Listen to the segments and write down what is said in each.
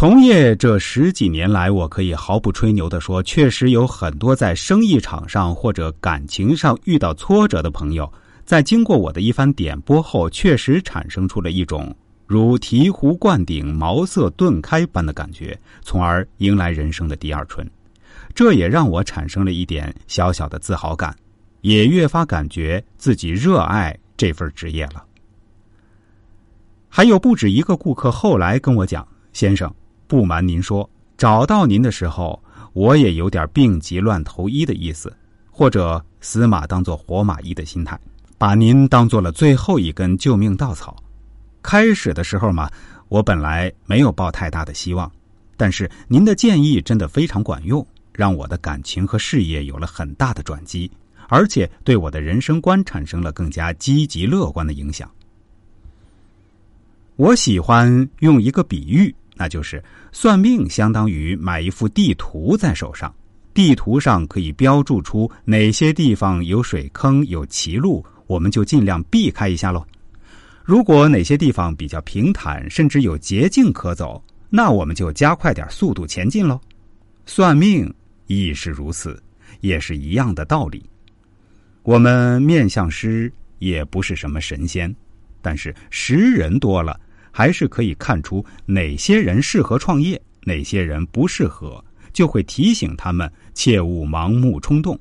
从业这十几年来，我可以毫不吹牛的说，确实有很多在生意场上或者感情上遇到挫折的朋友，在经过我的一番点拨后，确实产生出了一种如醍醐灌顶、茅塞顿开般的感觉，从而迎来人生的第二春。这也让我产生了一点小小的自豪感，也越发感觉自己热爱这份职业了。还有不止一个顾客后来跟我讲：“先生。”不瞒您说，找到您的时候，我也有点病急乱投医的意思，或者死马当做活马医的心态，把您当做了最后一根救命稻草。开始的时候嘛，我本来没有抱太大的希望，但是您的建议真的非常管用，让我的感情和事业有了很大的转机，而且对我的人生观产生了更加积极乐观的影响。我喜欢用一个比喻。那就是算命相当于买一幅地图在手上，地图上可以标注出哪些地方有水坑、有歧路，我们就尽量避开一下喽。如果哪些地方比较平坦，甚至有捷径可走，那我们就加快点速度前进喽。算命亦是如此，也是一样的道理。我们面相师也不是什么神仙，但是识人多了。还是可以看出哪些人适合创业，哪些人不适合，就会提醒他们切勿盲目冲动。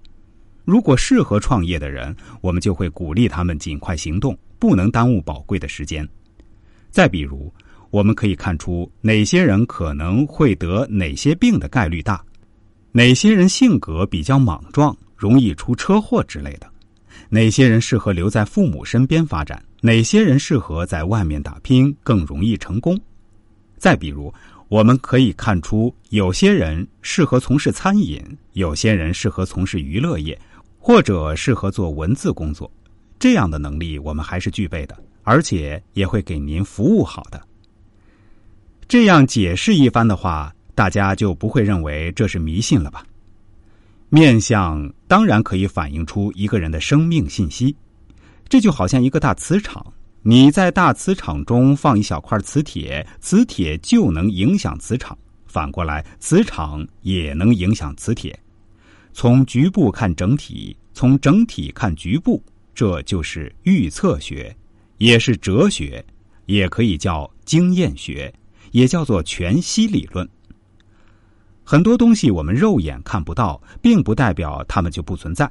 如果适合创业的人，我们就会鼓励他们尽快行动，不能耽误宝贵的时间。再比如，我们可以看出哪些人可能会得哪些病的概率大，哪些人性格比较莽撞，容易出车祸之类的，哪些人适合留在父母身边发展。哪些人适合在外面打拼更容易成功？再比如，我们可以看出，有些人适合从事餐饮，有些人适合从事娱乐业，或者适合做文字工作。这样的能力我们还是具备的，而且也会给您服务好的。这样解释一番的话，大家就不会认为这是迷信了吧？面相当然可以反映出一个人的生命信息。这就好像一个大磁场，你在大磁场中放一小块磁铁，磁铁就能影响磁场；反过来，磁场也能影响磁铁。从局部看整体，从整体看局部，这就是预测学，也是哲学，也可以叫经验学，也叫做全息理论。很多东西我们肉眼看不到，并不代表它们就不存在。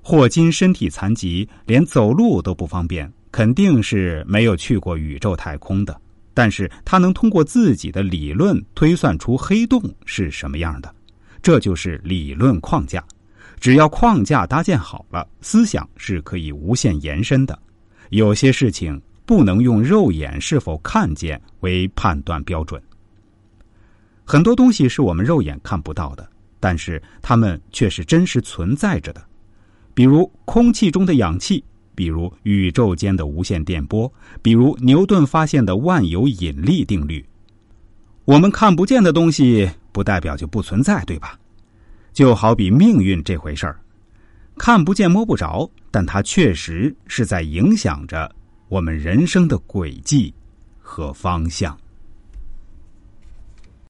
霍金身体残疾，连走路都不方便，肯定是没有去过宇宙太空的。但是他能通过自己的理论推算出黑洞是什么样的，这就是理论框架。只要框架搭建好了，思想是可以无限延伸的。有些事情不能用肉眼是否看见为判断标准。很多东西是我们肉眼看不到的，但是它们却是真实存在着的。比如空气中的氧气，比如宇宙间的无线电波，比如牛顿发现的万有引力定律。我们看不见的东西，不代表就不存在，对吧？就好比命运这回事儿，看不见摸不着，但它确实是在影响着我们人生的轨迹和方向。